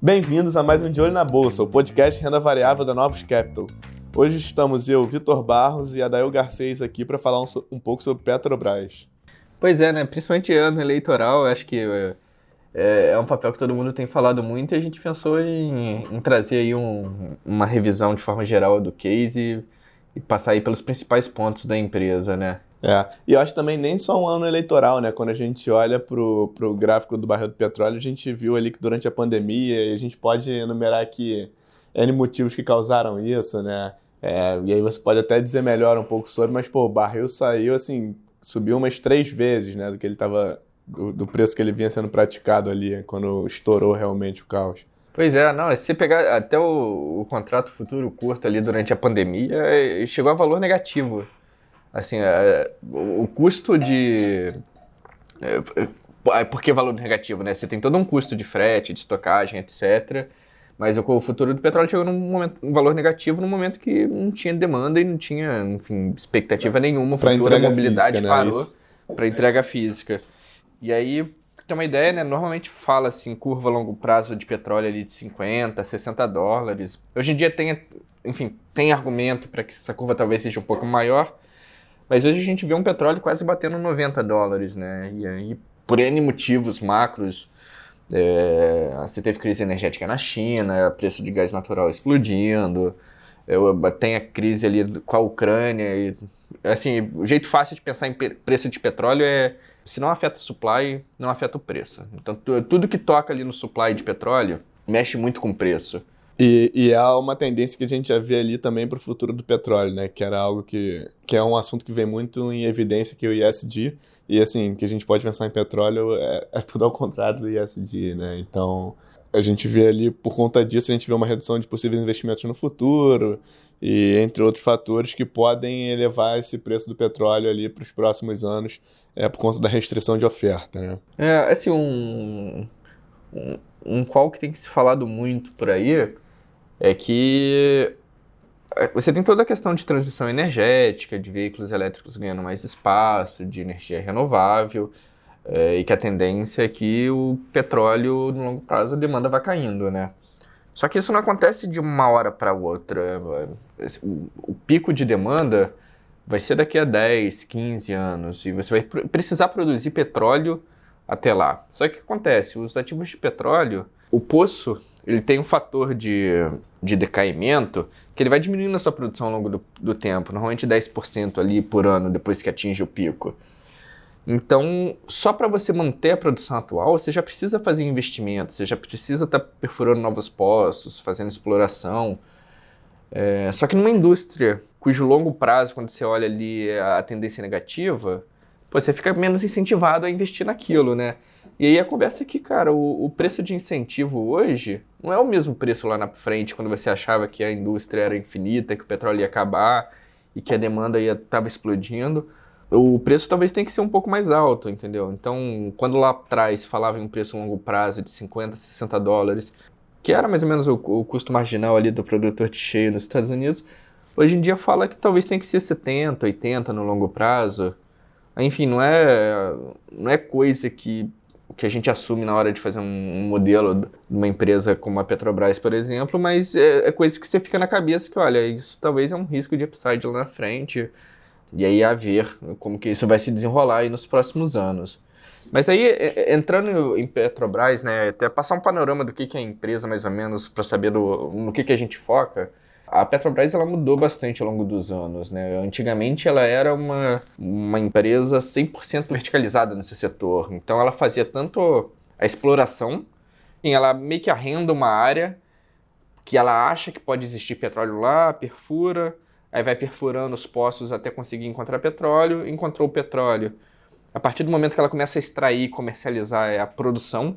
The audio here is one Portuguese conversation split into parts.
Bem-vindos a mais um De Olho na Bolsa, o podcast renda variável da Novos Capital. Hoje estamos eu, Vitor Barros e Adael Garcês aqui para falar um, um, pouco sobre Petrobras. Pois é, né? Principalmente ano eleitoral, acho que é, é, um papel que todo mundo tem falado muito e a gente pensou em, em trazer aí um, uma revisão de forma geral do case e, passar aí pelos principais pontos da empresa, né? É, e eu acho também nem só um ano eleitoral, né? Quando a gente olha para o gráfico do barril do petróleo, a gente viu ali que durante a pandemia, e a gente pode enumerar aqui N motivos que causaram isso, né? É, e aí você pode até dizer melhor um pouco sobre, mas pô, o barril saiu assim, subiu umas três vezes, né? Do que ele estava do, do, preço que ele vinha sendo praticado ali, quando estourou realmente o caos. Pois é, não, se você pegar até o, o contrato futuro curto ali durante a pandemia, é, chegou a valor negativo. Assim, é, o custo de. É, é, por que valor negativo, né? Você tem todo um custo de frete, de estocagem, etc. Mas o, futuro do petróleo chegou num momento, um valor negativo no momento que não tinha demanda e não tinha, enfim, expectativa nenhuma. O futuro, a mobilidade física, né? parou para entrega física. E aí, tem uma ideia, né? Normalmente fala assim, curva a longo prazo de petróleo ali de 50, 60 dólares. Hoje em dia tem, enfim, tem argumento para que essa curva talvez seja um pouco maior, mas hoje a gente vê um petróleo quase batendo 90 dólares, né? E aí, por N motivos macros, é, você teve crise energética na China, preço de gás natural explodindo, eu, tem a crise ali com a Ucrânia. E, assim, o jeito fácil de pensar em preço de petróleo é se não afeta o supply, não afeta o preço. Então, tudo que toca ali no supply de petróleo mexe muito com o preço. E, e é uma tendência que a gente já vê ali também para o futuro do petróleo, né? Que era algo que, que é um assunto que vem muito em evidência, que é o ISD. E assim, que a gente pode pensar em petróleo é, é tudo ao contrário do ISD, né? Então, a gente vê ali, por conta disso, a gente vê uma redução de possíveis investimentos no futuro e entre outros fatores que podem elevar esse preço do petróleo ali para os próximos anos é por conta da restrição de oferta, né? É, assim, um, um, um qual que tem que se falado muito por aí é que é, você tem toda a questão de transição energética, de veículos elétricos ganhando mais espaço, de energia renovável, é, e que a tendência é que o petróleo, no longo prazo, a demanda vai caindo, né? Só que isso não acontece de uma hora para outra. O, o pico de demanda vai ser daqui a 10, 15 anos, e você vai precisar produzir petróleo até lá. Só que o que acontece? Os ativos de petróleo, o poço ele tem um fator de, de decaimento que ele vai diminuindo a sua produção ao longo do, do tempo, normalmente 10% ali por ano depois que atinge o pico. Então, só para você manter a produção atual, você já precisa fazer investimentos, você já precisa estar tá perfurando novos poços, fazendo exploração. É, só que numa indústria cujo longo prazo, quando você olha ali a tendência negativa, você fica menos incentivado a investir naquilo, né? E aí a conversa é que, cara, o, o, preço de incentivo hoje não é o mesmo preço lá na frente, quando você achava que a indústria era infinita, que o petróleo ia acabar e que a demanda estava explodindo. O preço talvez tenha que ser um pouco mais alto, entendeu? Então, quando lá atrás falava em um preço a longo prazo de 50, 60 dólares, que era mais ou menos o, o custo marginal ali do produtor de cheio nos Estados Unidos, hoje em dia fala que talvez tenha que ser 70, 80 no longo prazo. Enfim, não é, não é coisa que que a gente assume na hora de fazer um, um, modelo de uma empresa como a Petrobras, por exemplo, mas é, é, coisa que você fica na cabeça que, olha, isso talvez é um risco de upside lá na frente, e aí a ver como que isso vai se desenrolar aí nos próximos anos. Mas aí, entrando em Petrobras, né, até passar um panorama do que, que é a empresa, mais ou menos, para saber do, no que, que a gente foca, a Petrobras ela mudou bastante ao longo dos anos. Né? Antigamente ela era uma, uma empresa 100% verticalizada seu setor. Então ela fazia tanto a exploração, em ela meio que arrenda uma área que ela acha que pode existir petróleo lá, perfura, aí vai perfurando os poços até conseguir encontrar petróleo, encontrou o petróleo. A partir do momento que ela começa a extrair e comercializar é a produção.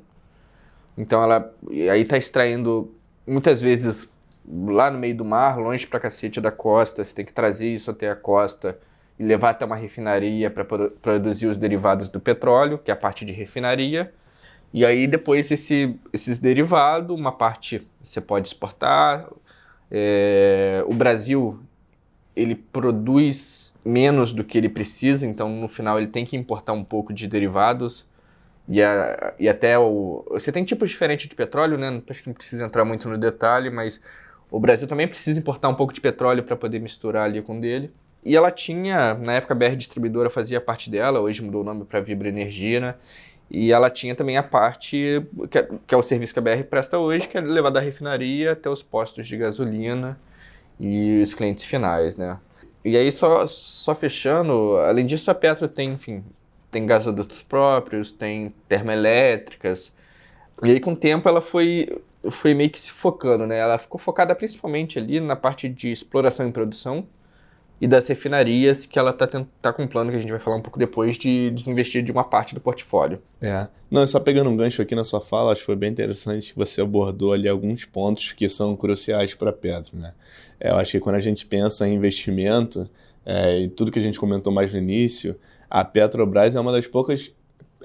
Então ela aí está extraindo muitas vezes lá no meio do mar, longe pra cacete da costa, você tem que trazer isso até a costa e levar até uma refinaria para produzir os derivados do petróleo, que é a parte de refinaria. E aí depois esse, esses derivados, uma parte você pode exportar. É, o Brasil ele produz menos do que ele precisa, então no final ele tem que importar um pouco de derivados. E, a, e até o. Você tem tipos diferentes de petróleo, né? Acho que não precisa entrar muito no detalhe, mas o Brasil também precisa importar um pouco de petróleo para poder misturar ali com dele. E ela tinha, na época a BR Distribuidora fazia parte dela, hoje mudou o nome para Vibra Energia, né? E ela tinha também a parte, que é, que é, o serviço que a BR presta hoje, que é levar da refinaria até os postos de gasolina e os clientes finais, né? E aí, só, só fechando, além disso, a Petro tem, enfim, tem gasodutos próprios, tem termoelétricas. E aí, com o tempo, ela foi, foi meio que se focando, né? Ela ficou focada principalmente ali na parte de exploração e produção, e das refinarias que ela está tá com um plano que a gente vai falar um pouco depois de desinvestir de uma parte do portfólio. É. Não, só pegando um gancho aqui na sua fala, acho que foi bem interessante que você abordou ali alguns pontos que são cruciais para a Petro, né? É, eu acho que quando a gente pensa em investimento, é, e tudo que a gente comentou mais no início, a Petrobras é uma das poucas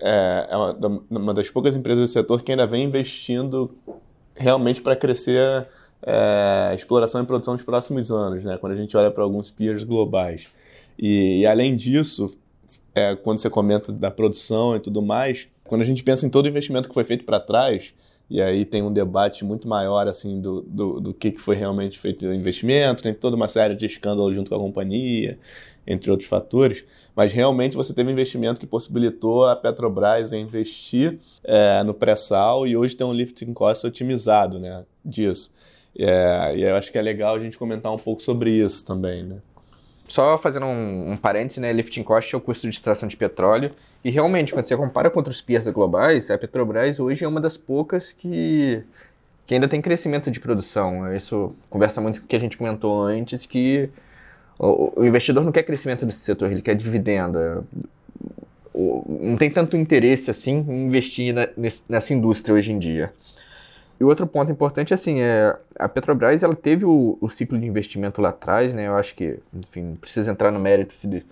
é, é uma, uma das poucas empresas do setor que ainda vem investindo realmente para crescer é, exploração e produção nos próximos anos, né? quando a gente olha para alguns peers globais. E, e além disso, é, quando você comenta da produção e tudo mais, quando a gente pensa em todo o investimento que foi feito para trás, e aí tem um debate muito maior assim do, do, do que, que foi realmente feito o investimento, tem toda uma série de escândalos junto com a companhia, entre outros fatores, mas realmente você teve um investimento que possibilitou a Petrobras investir é, no pré-sal e hoje tem um lifting cost otimizado né, disso. É, e eu acho que é legal a gente comentar um pouco sobre isso também, né? Só fazendo um, um parênteses, né? Lifting cost é o custo de extração de petróleo. E realmente, quando você compara com outros peers globais, a Petrobras hoje é uma das poucas que, que ainda tem crescimento de produção. Isso conversa muito com o que a gente comentou antes, que o, o investidor não quer crescimento nesse setor, ele quer dividenda. O, não tem tanto interesse assim em investir na, nessa indústria hoje em dia. E outro ponto importante, assim, é a Petrobras, ela teve o, o, ciclo de investimento lá atrás, né? Eu acho que, enfim, precisa entrar no mérito se de,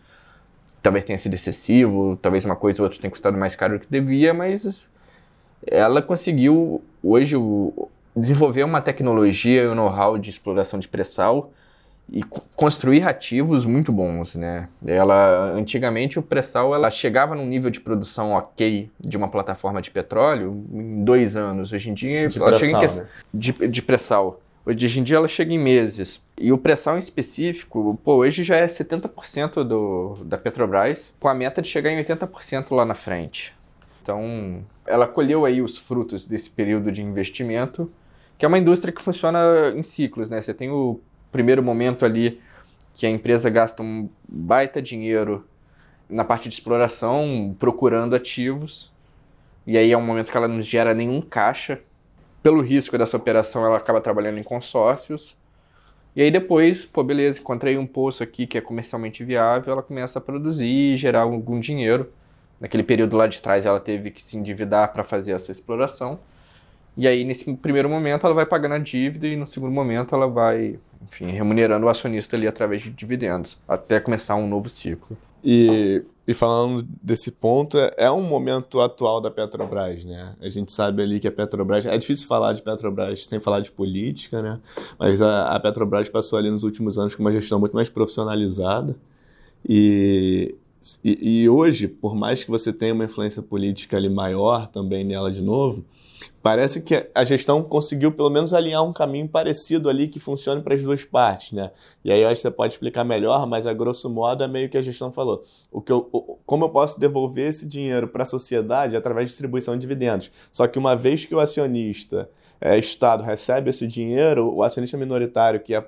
talvez tenha sido excessivo, talvez uma coisa ou outra tenha custado mais caro do que devia, mas ela conseguiu hoje o, desenvolver uma tecnologia e um know-how de exploração de pré-sal e construir ativos muito bons, né? Ela antigamente o pré-sal ela chegava num nível de produção ok de uma plataforma de petróleo em dois anos. Hoje em dia de ela chega em né? de, de pré-sal. Hoje em dia ela chega em meses. E o pré-sal em específico, pô, hoje já é 70% do, da Petrobras, com a meta de chegar em 80% lá na frente. Então, ela colheu aí os frutos desse período de investimento, que é uma indústria que funciona em ciclos, né? Você tem o primeiro momento ali que a empresa gasta um baita dinheiro na parte de exploração, procurando ativos, e aí é um momento que ela não gera nenhum caixa. Pelo risco dessa operação, ela acaba trabalhando em consórcios. E aí depois, pô, beleza, encontrei um poço aqui que é comercialmente viável, ela começa a produzir e gerar algum dinheiro. Naquele período lá de trás, ela teve que se endividar para fazer essa exploração. E aí, nesse primeiro momento, ela vai pagando a dívida e no segundo momento ela vai enfim, remunerando o acionista ali através de dividendos, até começar um novo ciclo. E, e falando desse ponto, é, um momento atual da Petrobras, né? A gente sabe ali que a Petrobras. É difícil falar de Petrobras sem falar de política, né? Mas a, a Petrobras passou ali nos últimos anos com uma gestão muito mais profissionalizada. E, e, e hoje, por mais que você tenha uma influência política ali maior também nela de novo, Parece que a gestão conseguiu pelo menos alinhar um caminho parecido ali que funcione para as duas partes, né? E aí eu acho que você pode explicar melhor, mas a grosso modo é meio que a gestão falou. O que eu, como eu posso devolver esse dinheiro para a sociedade através de distribuição de dividendos? Só que uma vez que o acionista, é, Estado, recebe esse dinheiro, o acionista minoritário, que é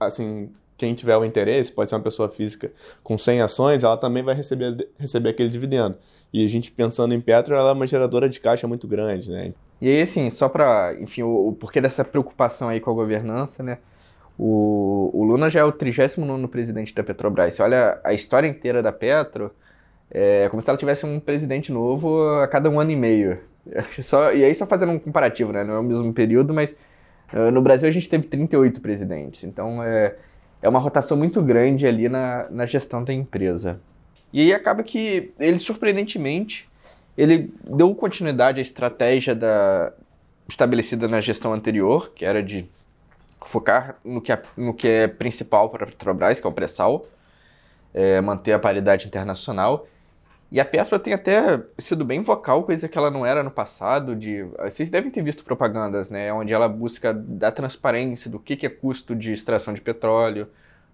assim quem tiver o interesse, pode ser uma pessoa física com 100 ações, ela também vai receber, receber aquele dividendo. E a gente pensando em Petro, ela é uma geradora de caixa muito grande, né? E aí, assim, só para, enfim, o, o, porquê dessa preocupação aí com a governança, né? O, o Luna já é o 39 presidente da Petrobras. Você olha a história inteira da Petro, é como se ela tivesse um presidente novo a cada um ano e meio. Só, e aí, só fazendo um comparativo, né? Não é o mesmo período, mas uh, no Brasil a gente teve 38 presidentes. Então, é é uma rotação muito grande ali na, na gestão da empresa. E aí acaba que ele, surpreendentemente, ele deu continuidade à estratégia da, estabelecida na gestão anterior, que era de focar no que é, no que é principal para a Petrobras, que é o pré-sal, é, manter a paridade internacional. E a Petro tem até sido bem vocal, coisa que ela não era no passado. De, vocês devem ter visto propagandas, né? Onde ela busca dar transparência do que, que é custo de extração de petróleo,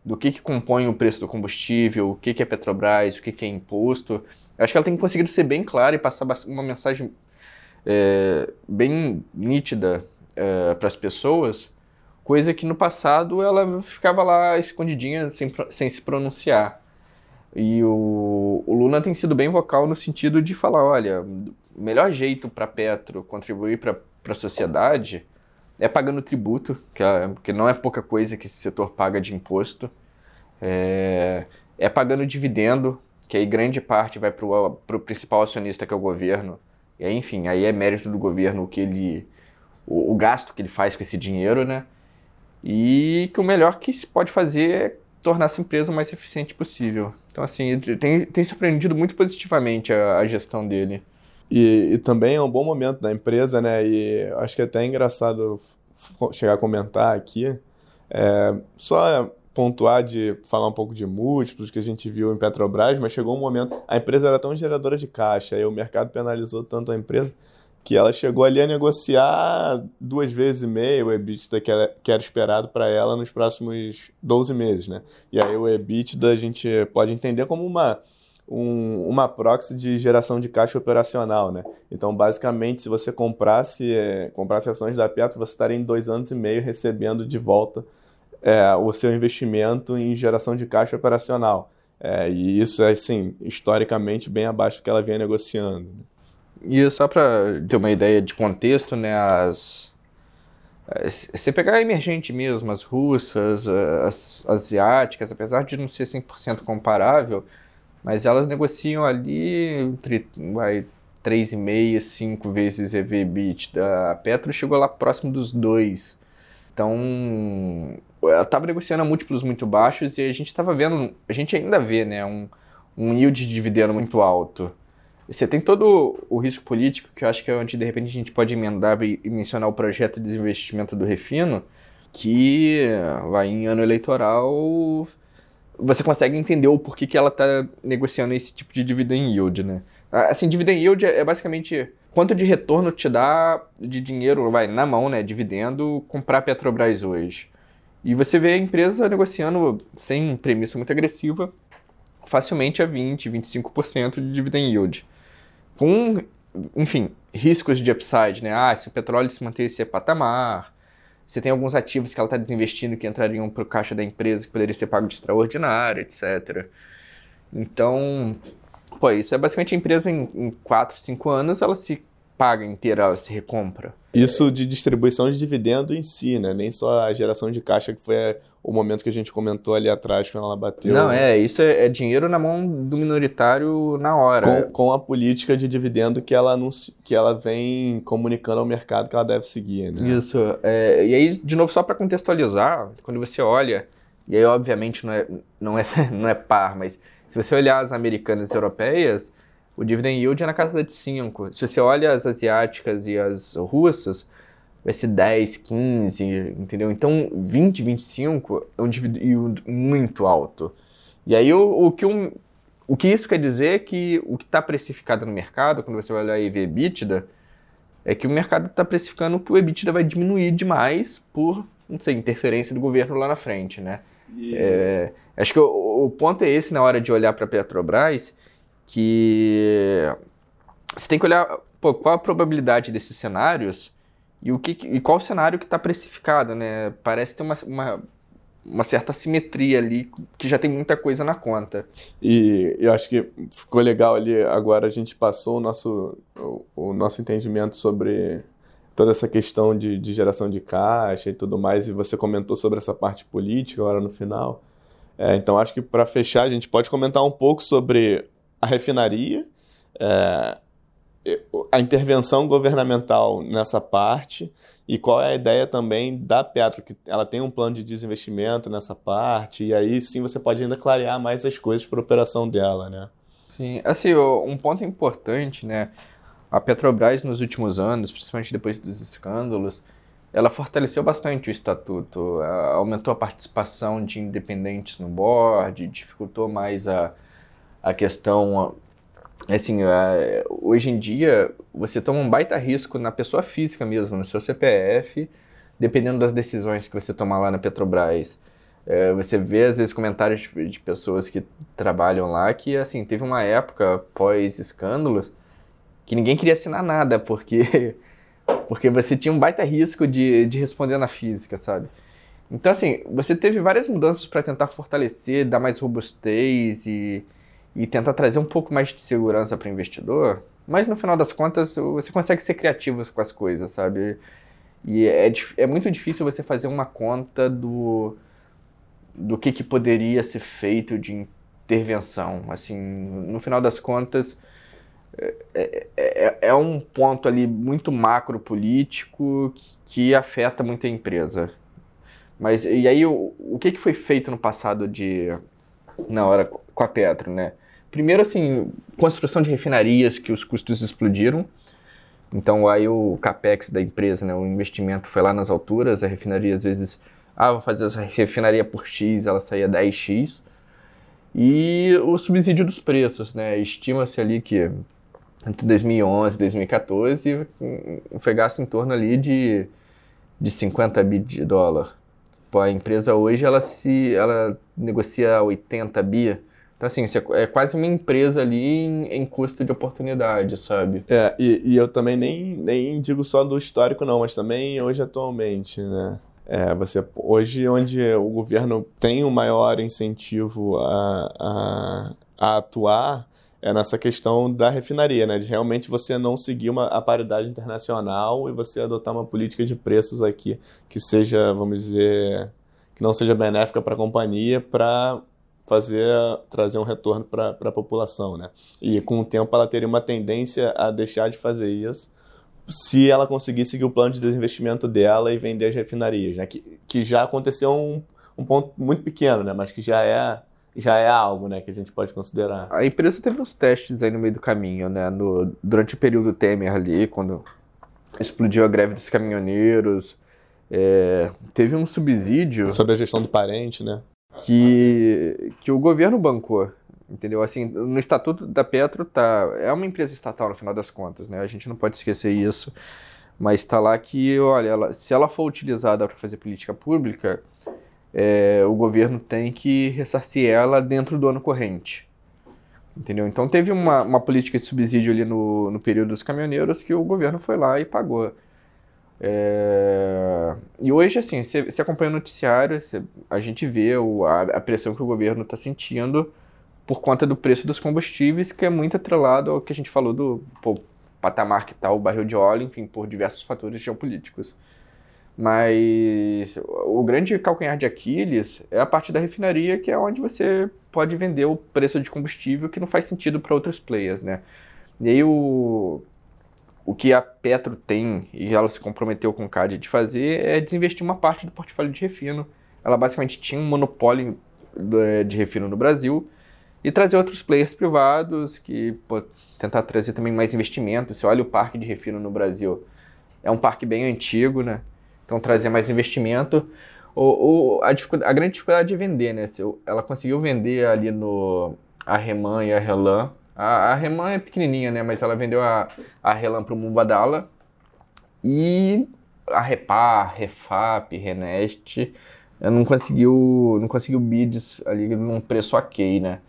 do que, que compõe o preço do combustível, o que, que é Petrobras, o que, que é imposto. Eu acho que ela tem conseguido ser bem clara e passar uma mensagem é, bem nítida é, para as pessoas, coisa que no passado ela ficava lá escondidinha sem, sem se pronunciar. E o, o Lula tem sido bem vocal no sentido de falar, olha, o melhor jeito para Petro contribuir para a sociedade é pagando tributo, que, é, que não é pouca coisa que esse setor paga de imposto, é, é pagando dividendo, que aí grande parte vai para o principal acionista, que é o governo. E aí, enfim, aí é mérito do governo que ele. O, o, gasto que ele faz com esse dinheiro, né? E que o melhor que se pode fazer é tornar essa empresa o mais eficiente possível. Então, assim, tem, tem surpreendido muito positivamente a, a gestão dele. E, e, também é um bom momento da empresa, né? E acho que é até engraçado chegar a comentar aqui. É, só pontuar de falar um pouco de múltiplos que a gente viu em Petrobras, mas chegou um momento. A empresa era tão geradora de caixa e o mercado penalizou tanto a empresa que ela chegou ali a negociar duas vezes e meia o EBITDA que era, que era esperado para ela nos próximos 12 meses, né? E aí o EBITDA a gente pode entender como uma, um, uma proxy de geração de caixa operacional, né? Então, basicamente, se você comprasse, é, comprasse ações da Petro, você estaria em dois anos e meio recebendo de volta é, o seu investimento em geração de caixa operacional. É, e isso é, assim, historicamente bem abaixo do que ela vinha negociando. Né? E só para ter uma ideia de contexto, né, as você pegar emergente mesmo, as russas, as asiáticas, apesar de não ser 100% comparável, mas elas negociam ali entre vai, 3,5, 5 vezes EV/EBITDA. A Petro chegou lá próximo dos 2. Então, ela estava negociando a múltiplos muito baixos e a gente estava vendo, a gente ainda vê, né, um, um yield de dividendo muito alto. Você tem todo o risco político, que eu acho que é onde de repente a gente pode emendar e mencionar o projeto de desinvestimento do Refino, que vai em ano eleitoral, você consegue entender o porquê que ela está negociando esse tipo de dividend yield, né? Assim, dividend yield é basicamente quanto de retorno te dá de dinheiro, vai, na mão, né, dividendo, comprar Petrobras hoje. E você vê a empresa negociando sem premissa muito agressiva, facilmente a 20, 25% de dividend yield com, enfim, riscos de upside, né? Ah, se o petróleo se manter esse patamar, você tem alguns ativos que ela está desinvestindo que entrariam para o caixa da empresa que poderia ser pago de extraordinário, etc. Então, pô, isso é basicamente a empresa em, em 4, 5 anos, ela se paga inteira, ela se recompra. Isso de distribuição de dividendo em si, né? Nem só a geração de caixa, que foi o momento que a gente comentou ali atrás, quando ela bateu. Não, é, isso é, é dinheiro na mão do minoritário na hora. Com, com, a política de dividendo que ela, anunci, que ela vem comunicando ao mercado que ela deve seguir, né? Isso. É, e aí, de novo, só para contextualizar, quando você olha, e aí obviamente não é, não, é, não é par, mas se você olhar as americanas e europeias, o dividend yield é na casa de 5. Se você olha as asiáticas e as russas, vai ser 10, 15, entendeu? Então 20, 25 é um dividend yield muito alto. E aí o, o que, um, o que isso quer dizer é que o que está precificado no mercado, quando você vai olhar EV EBITDA, é que o mercado está precificando que o EBITDA vai diminuir demais por, não sei, interferência do governo lá na frente, né? Yeah. É, acho que o, o ponto é esse na hora de olhar para a Petrobras, que você tem que olhar pô, qual a probabilidade desses cenários e, o que, e qual o cenário que está precificado, né? Parece ter uma, uma, uma, certa simetria ali, que já tem muita coisa na conta. E eu acho que ficou legal ali, agora a gente passou o nosso, o, o nosso entendimento sobre toda essa questão de, de, geração de caixa e tudo mais, e você comentou sobre essa parte política agora no final. É, então acho que para fechar a gente pode comentar um pouco sobre a refinaria, é, a intervenção governamental nessa parte e qual é a ideia também da Petro, que ela tem um plano de desinvestimento nessa parte, e aí sim você pode ainda clarear mais as coisas para a operação dela, né? Sim, assim, um ponto importante, né? A Petrobras nos últimos anos, principalmente depois dos escândalos, ela fortaleceu bastante o estatuto, aumentou a participação de independentes no board, dificultou mais a, a questão. Assim, hoje em dia, você toma um baita risco na pessoa física mesmo, no seu CPF, dependendo das decisões que você tomar lá na Petrobras. É, você vê, às vezes, comentários de, de pessoas que trabalham lá que, assim, teve uma época pós-escândalos que ninguém queria assinar nada, porque porque você tinha um baita risco de, de responder na física, sabe? Então, assim, você teve várias mudanças para tentar fortalecer, dar mais robustez e, e tentar trazer um pouco mais de segurança para o investidor, mas no final das contas você consegue ser criativo com as coisas, sabe? E é, é muito difícil você fazer uma conta do, do que, que poderia ser feito de intervenção. Assim, no final das contas, é, é, é, é, um ponto ali muito macro político que, afeta muito a empresa. Mas e aí o, o que, que foi feito no passado de na hora com a Petro, né? Primeiro assim, construção de refinarias que os custos explodiram. Então aí o capex da empresa, né, o investimento foi lá nas alturas, a refinaria às vezes, ah, vou fazer essa refinaria por X, ela saía 10X. E o subsídio dos preços, né? Estima-se ali que entre 2011 e 2014 foi gasto em torno ali de, de 50 bi de dólar. Pô, a empresa hoje ela se ela negocia 80 bi. Então, assim, é quase uma empresa ali em, em custo de oportunidade, sabe? É, e, e, eu também nem, nem digo só do histórico, não, mas também hoje atualmente, né? É, você, hoje, onde o governo tem um maior incentivo a, a, a atuar, é nessa questão da refinaria, né? De realmente você não seguir uma, a paridade internacional e você adotar uma política de preços aqui que seja, vamos dizer, que não seja benéfica para a companhia para fazer trazer um retorno para a população, né? E com o tempo ela teria uma tendência a deixar de fazer isso se ela conseguir seguir o plano de desinvestimento dela e vender as refinarias, né? Que, que já aconteceu um, um ponto muito pequeno, né? Mas que já é já é algo, né, que a gente pode considerar. A empresa teve uns testes aí no meio do caminho, né, no, durante o período Temer ali, quando explodiu a greve dos caminhoneiros, é, teve um subsídio... Sobre a gestão do parente, né? Que, que o governo bancou, entendeu? Assim, no estatuto da Petro tá, é uma empresa estatal no final das contas, né? A gente não pode esquecer isso, mas está lá que, olha, ela, se ela for utilizada para fazer política pública, é, o governo tem que ressarcir ela dentro do ano corrente. Entendeu? Então teve uma, uma política de subsídio ali no, no período dos caminhoneiros que o governo foi lá e pagou. É... E hoje, assim, você, acompanha o noticiário, você, a gente vê o, a, a, pressão que o governo está sentindo por conta do preço dos combustíveis, que é muito atrelado ao que a gente falou do pô, patamar que está o barril de óleo, enfim, por diversos fatores geopolíticos. Mas o grande calcanhar de Aquiles é a parte da refinaria, que é onde você pode vender o preço de combustível que não faz sentido para outros players, né? E aí o, o que a Petro tem, e ela se comprometeu com o CAD de fazer, é desinvestir uma parte do portfólio de refino. Ela basicamente tinha um monopólio é, de refino no Brasil e trazer outros players privados que pô, tentar trazer também mais investimento. Você olha o parque de refino no Brasil, é um parque bem antigo, né? Então, trazer mais investimento. O, o, a, a, grande dificuldade de vender, né? Se ela conseguiu vender ali no a Reman e a Relan. A, a Reman é pequenininha, né? Mas ela vendeu a, a Relan para o Mubadala. E a Repar, Refap, Renest não conseguiu, não conseguiu bids ali num preço ok, né?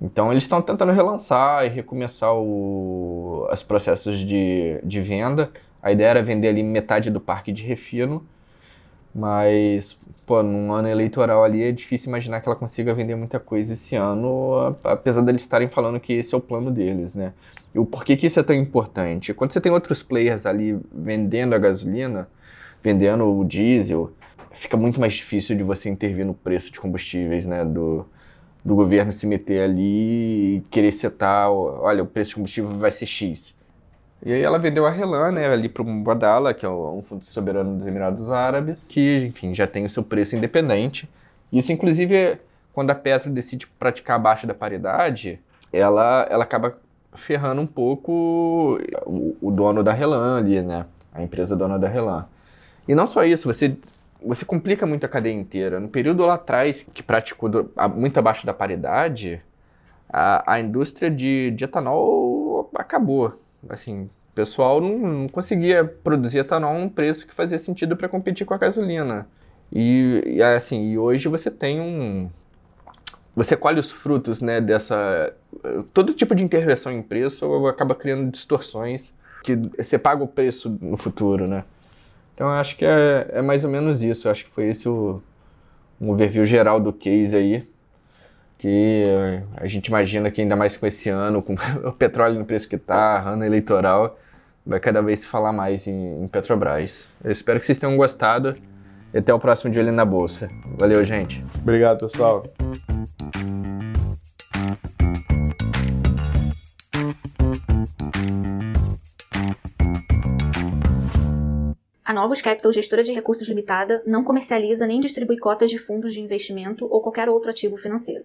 Então eles estão tentando relançar e recomeçar os processos de, de venda. A ideia era vender ali metade do parque de refino, mas, pô, num ano eleitoral ali é difícil imaginar que ela consiga vender muita coisa esse ano, apesar deles estarem falando que esse é o plano deles, né? E o porquê que isso é tão importante? Quando você tem outros players ali vendendo a gasolina, vendendo o diesel, fica muito mais difícil de você intervir no preço de combustíveis, né? Do, do governo se meter ali e querer setar, olha, o preço de combustível vai ser X. E aí ela vendeu a Relan, né, ali para o Mubadala, que é um fundo soberano dos Emirados Árabes, que, enfim, já tem o seu preço independente. Isso, inclusive, quando a Petro decide praticar abaixo da paridade, ela, ela acaba ferrando um pouco o, o dono da Relan ali, né, a empresa dona da Relan. E não só isso, você, você complica muito a cadeia inteira. No período lá atrás, que praticou do, a, muito abaixo da paridade, a, a indústria de, de etanol acabou. Assim, o pessoal não, não conseguia produzir etanol a um preço que fazia sentido para competir com a gasolina. E, e, assim, e hoje você tem um. Você colhe os frutos né, dessa. Todo tipo de intervenção em preço acaba criando distorções que você paga o preço no futuro, né? Então acho que é, é mais ou menos isso. Eu acho que foi esse o um overview geral do case aí. Que a gente imagina que ainda mais com esse ano, com o petróleo no preço que está, ano eleitoral, vai cada vez se falar mais em, em Petrobras. Eu espero que vocês tenham gostado. E até o próximo dia ali na Bolsa. Valeu, gente. Obrigado, pessoal. A Novos Capital, gestora de recursos limitada, não comercializa nem distribui cotas de fundos de investimento ou qualquer outro ativo financeiro.